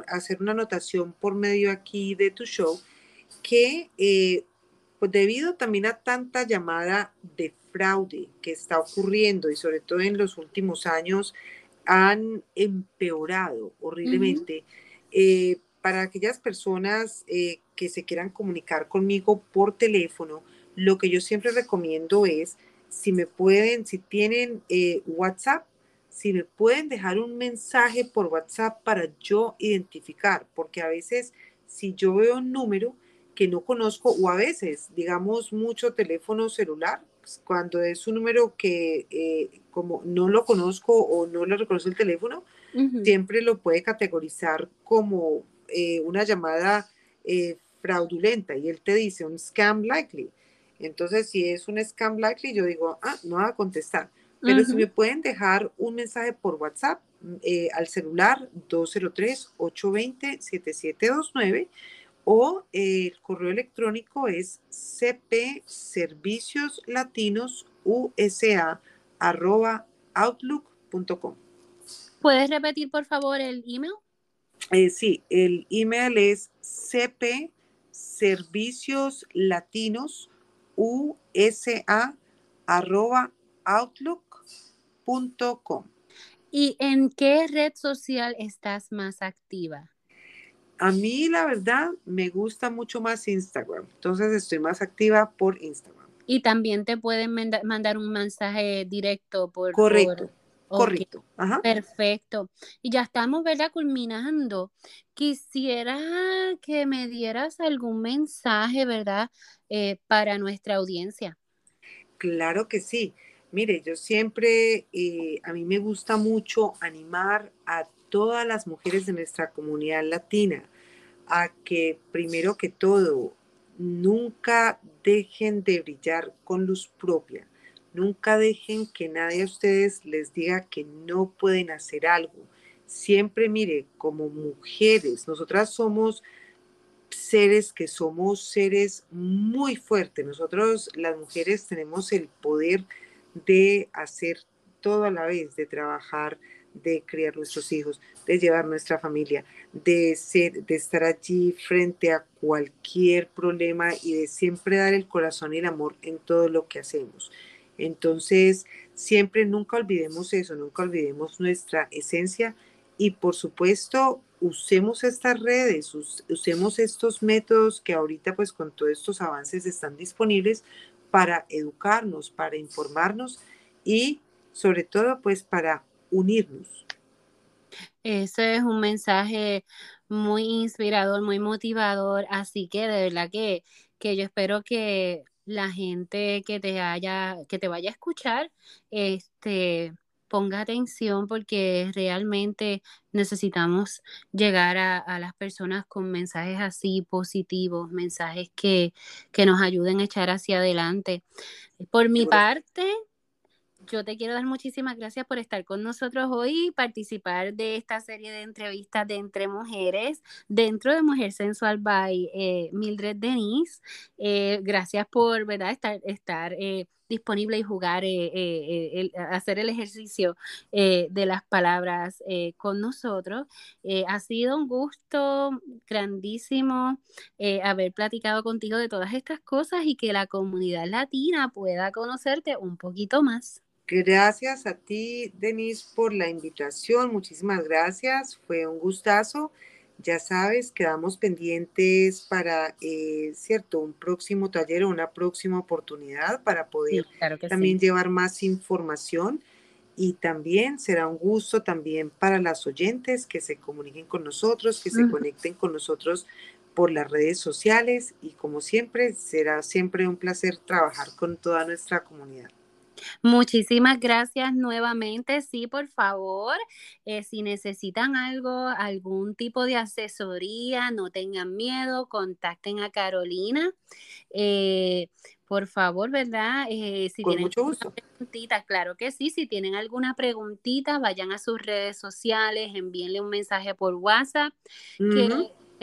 hacer una anotación por medio aquí de tu show que pues debido también a tanta llamada de fraude que está ocurriendo y sobre todo en los últimos años han empeorado horriblemente. Eh, para aquellas personas eh, que se quieran comunicar conmigo por teléfono, lo que yo siempre recomiendo es, si me pueden, si tienen eh, WhatsApp, si me pueden dejar un mensaje por WhatsApp para yo identificar, porque a veces si yo veo un número que no conozco o a veces, digamos, mucho teléfono celular, pues, cuando es un número que como no lo conozco o no lo reconoce el teléfono, siempre lo puede categorizar como eh, una llamada eh, fraudulenta y él te dice un scam likely. Entonces, si es un scam likely, yo digo, ah, no va a contestar. Pero si me pueden dejar un mensaje por WhatsApp eh, al celular 203-820-7729 o el correo electrónico es cpservicioslatinosusa.outlook.com. ¿Puedes repetir, por favor, el email? Eh, sí, el email es cp ¿Y en qué red social estás más activa? A mí, la verdad, me gusta mucho más Instagram. Entonces, estoy más activa por Instagram. Y también te pueden mandar un mensaje directo por. Correcto. Correcto. Perfecto. Y ya estamos, ¿verdad? Culminando. Quisiera que me dieras algún mensaje, ¿verdad? Eh, para nuestra audiencia. Claro que sí. Mire, yo siempre, eh, a mí me gusta mucho animar a todas las mujeres de nuestra comunidad latina a que primero que todo, nunca dejen de brillar con luz propia Nunca dejen que nadie a ustedes les diga que no pueden hacer algo. Siempre mire, como mujeres, nosotras somos seres que somos seres muy fuertes. Nosotros las mujeres tenemos el poder de hacer todo a la vez, de trabajar, de criar nuestros hijos, de llevar nuestra familia, de ser, de estar allí frente a cualquier problema y de siempre dar el corazón y el amor en todo lo que hacemos. Entonces, siempre nunca olvidemos eso, nunca olvidemos nuestra esencia y por supuesto usemos estas redes, usemos estos métodos que ahorita pues con todos estos avances están disponibles para educarnos, para informarnos y sobre todo pues para unirnos. Ese es un mensaje muy inspirador, muy motivador, así que de verdad que, que yo espero que la gente que te haya, que te vaya a escuchar, este ponga atención porque realmente necesitamos llegar a, las personas con mensajes así positivos, mensajes que, que nos ayuden a echar hacia adelante. Por mi parte, yo te quiero dar muchísimas gracias por estar con nosotros hoy y participar de esta serie de entrevistas de Entre Mujeres dentro de Mujer Sensual by eh, Mildred Denise. Eh, gracias por ¿verdad? estar, estar eh, disponible y jugar, hacer el ejercicio de las palabras con nosotros. ha sido un gusto grandísimo haber platicado contigo de todas estas cosas y que la comunidad latina pueda conocerte un poquito más. Gracias a ti, Denise, por la invitación. Muchísimas gracias. Fue un gustazo. Ya sabes, quedamos pendientes para, eh, cierto, un próximo taller o una próxima oportunidad para poder también llevar más información. Y también será un gusto también para las oyentes que se comuniquen con nosotros, que se conecten con nosotros por las redes sociales. Y como siempre, será siempre un placer trabajar con toda nuestra comunidad. Muchísimas gracias nuevamente. Sí, por favor, eh, si necesitan algo, algún tipo de asesoría, no tengan miedo, contacten a Carolina. Eh, por favor, ¿verdad? Eh, si tienen mucho gusto. preguntitas, claro que sí. Si tienen alguna preguntita, vayan a sus redes sociales, envíenle un mensaje por WhatsApp,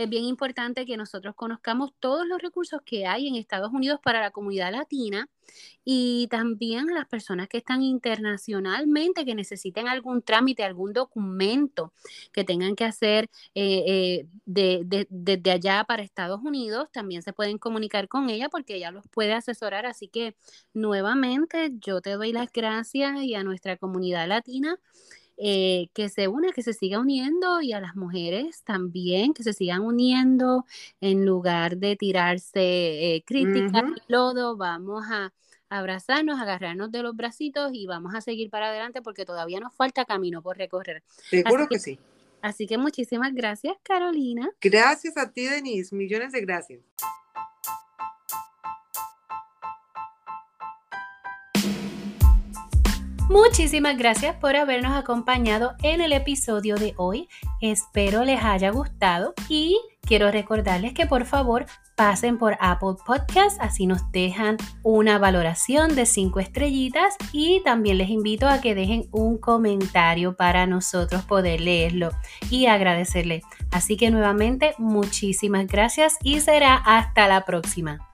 es bien importante que nosotros conozcamos todos los recursos que hay en Estados Unidos para la comunidad latina y también a las personas que están internacionalmente, que necesiten algún trámite, algún documento que tengan que hacer eh, eh, desde allá para Estados Unidos, también se pueden comunicar con ella porque ella los puede asesorar. Así que nuevamente yo te doy las gracias y a nuestra comunidad latina eh, que se una, que se siga uniendo y a las mujeres también, que se sigan uniendo en lugar de tirarse eh, crítica y lodo, vamos a abrazarnos, agarrarnos de los bracitos y vamos a seguir para adelante porque todavía nos falta camino por recorrer. Seguro que, que sí. Así que muchísimas gracias, Carolina. Gracias a ti, Denise. Millones de gracias. Muchísimas gracias por habernos acompañado en el episodio de hoy. Espero les haya gustado y quiero recordarles que por favor pasen por Apple Podcast, así nos dejan una valoración de 5 estrellitas y también les invito a que dejen un comentario para nosotros poder leerlo y agradecerle. Así que nuevamente muchísimas gracias y será hasta la próxima.